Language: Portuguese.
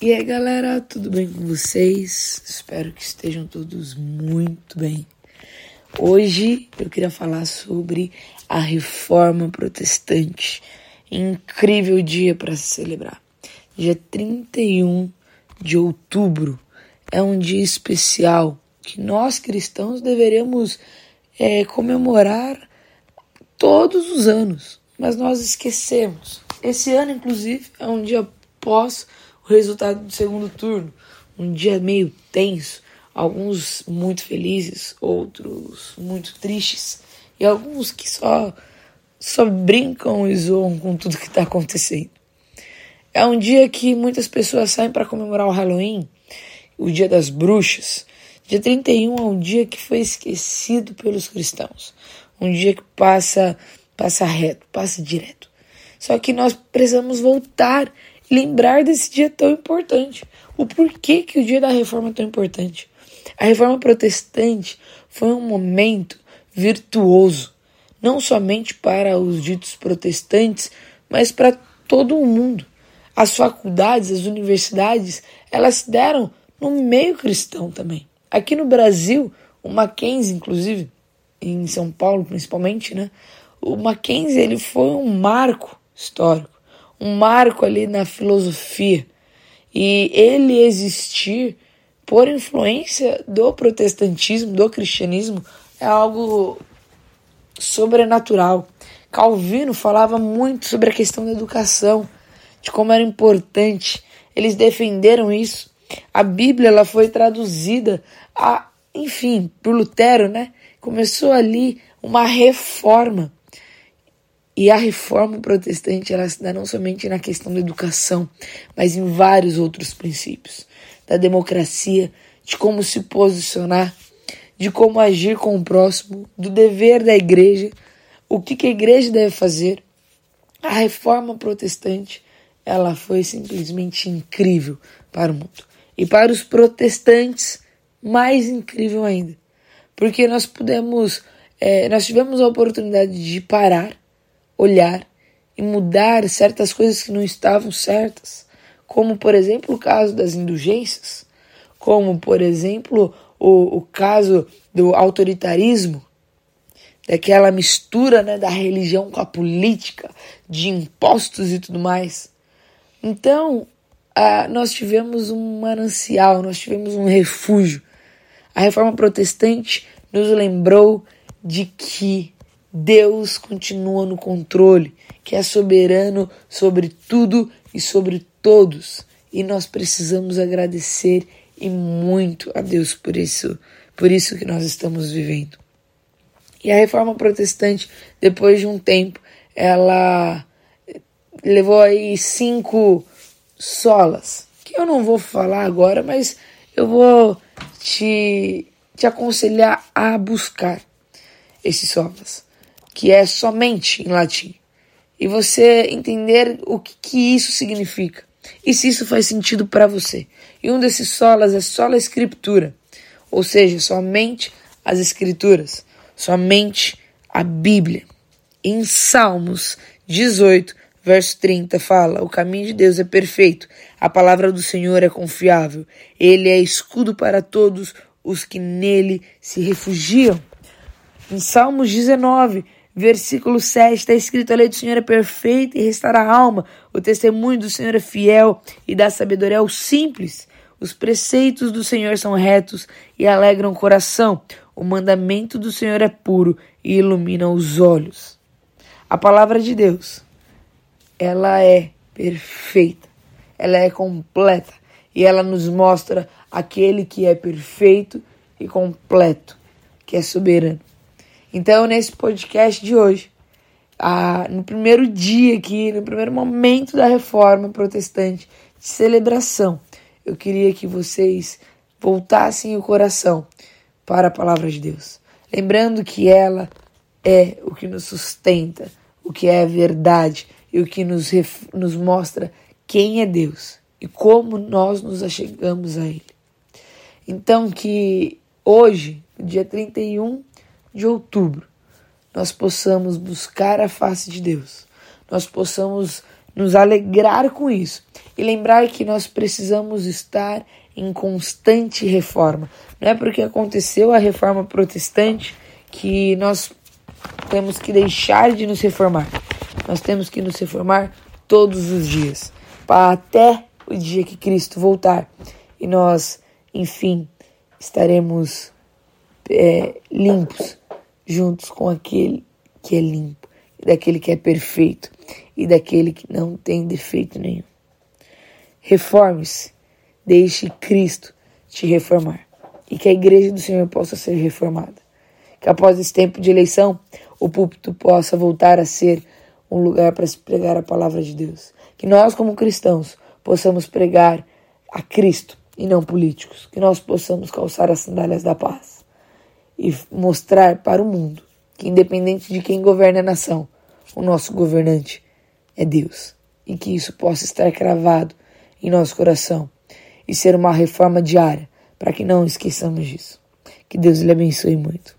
E aí galera, tudo bem com vocês? Espero que estejam todos muito bem. Hoje eu queria falar sobre a reforma protestante. Incrível dia para se celebrar. Dia 31 de outubro é um dia especial que nós cristãos deveríamos é, comemorar todos os anos, mas nós esquecemos. Esse ano, inclusive, é um dia pós resultado do segundo turno. Um dia meio tenso, alguns muito felizes, outros muito tristes, e alguns que só, só brincam e zoam com tudo que está acontecendo. É um dia que muitas pessoas saem para comemorar o Halloween, o dia das bruxas. Dia 31 é um dia que foi esquecido pelos cristãos. Um dia que passa, passa reto, passa direto. Só que nós precisamos voltar lembrar desse dia tão importante. O porquê que o dia da reforma é tão importante. A reforma protestante foi um momento virtuoso, não somente para os ditos protestantes, mas para todo o mundo. As faculdades, as universidades, elas se deram no meio cristão também. Aqui no Brasil, o Mackenzie, inclusive, em São Paulo principalmente, né? O Mackenzie ele foi um marco histórico um marco ali na filosofia. E ele existir por influência do protestantismo, do cristianismo, é algo sobrenatural. Calvino falava muito sobre a questão da educação, de como era importante. Eles defenderam isso. A Bíblia ela foi traduzida a, enfim, por Lutero, né? Começou ali uma reforma e a reforma protestante ela se dá não somente na questão da educação, mas em vários outros princípios. Da democracia, de como se posicionar, de como agir com o próximo, do dever da igreja, o que, que a igreja deve fazer. A reforma protestante ela foi simplesmente incrível para o mundo. E para os protestantes, mais incrível ainda. Porque nós pudemos, é, nós tivemos a oportunidade de parar olhar e mudar certas coisas que não estavam certas, como por exemplo o caso das indulgências, como por exemplo o, o caso do autoritarismo, daquela mistura né, da religião com a política, de impostos e tudo mais. Então, nós tivemos um manancial, nós tivemos um refúgio. A reforma protestante nos lembrou de que Deus continua no controle, que é soberano sobre tudo e sobre todos. E nós precisamos agradecer e muito a Deus por isso, por isso que nós estamos vivendo. E a reforma protestante, depois de um tempo, ela levou aí cinco solas, que eu não vou falar agora, mas eu vou te, te aconselhar a buscar esses solas que é somente em latim, e você entender o que, que isso significa e se isso faz sentido para você. E um desses solas é sola escritura, ou seja, somente as escrituras, somente a Bíblia. Em Salmos 18, verso 30 fala: O caminho de Deus é perfeito, a palavra do Senhor é confiável, ele é escudo para todos os que nele se refugiam. Em Salmos 19, Versículo 7 está escrito: A lei do Senhor é perfeita e restaura a alma. O testemunho do Senhor é fiel e dá sabedoria aos simples. Os preceitos do Senhor são retos e alegram o coração. O mandamento do Senhor é puro e ilumina os olhos. A palavra de Deus, ela é perfeita, ela é completa e ela nos mostra aquele que é perfeito e completo, que é soberano. Então, nesse podcast de hoje, no primeiro dia aqui, no primeiro momento da reforma protestante, de celebração, eu queria que vocês voltassem o coração para a palavra de Deus. Lembrando que ela é o que nos sustenta, o que é a verdade e o que nos, nos mostra quem é Deus e como nós nos achegamos a Ele. Então, que hoje, dia 31 de outubro nós possamos buscar a face de Deus, nós possamos nos alegrar com isso e lembrar que nós precisamos estar em constante reforma. Não é porque aconteceu a reforma protestante que nós temos que deixar de nos reformar. Nós temos que nos reformar todos os dias, até o dia que Cristo voltar e nós, enfim, estaremos é, limpos juntos com aquele que é limpo, e daquele que é perfeito e daquele que não tem defeito nenhum. Reforme-se, deixe Cristo te reformar e que a igreja do Senhor possa ser reformada. Que após esse tempo de eleição, o púlpito possa voltar a ser um lugar para se pregar a palavra de Deus. Que nós, como cristãos, possamos pregar a Cristo e não políticos. Que nós possamos calçar as sandálias da paz e mostrar para o mundo que, independente de quem governa a nação, o nosso governante é Deus. E que isso possa estar cravado em nosso coração e ser uma reforma diária para que não esqueçamos disso. Que Deus lhe abençoe muito.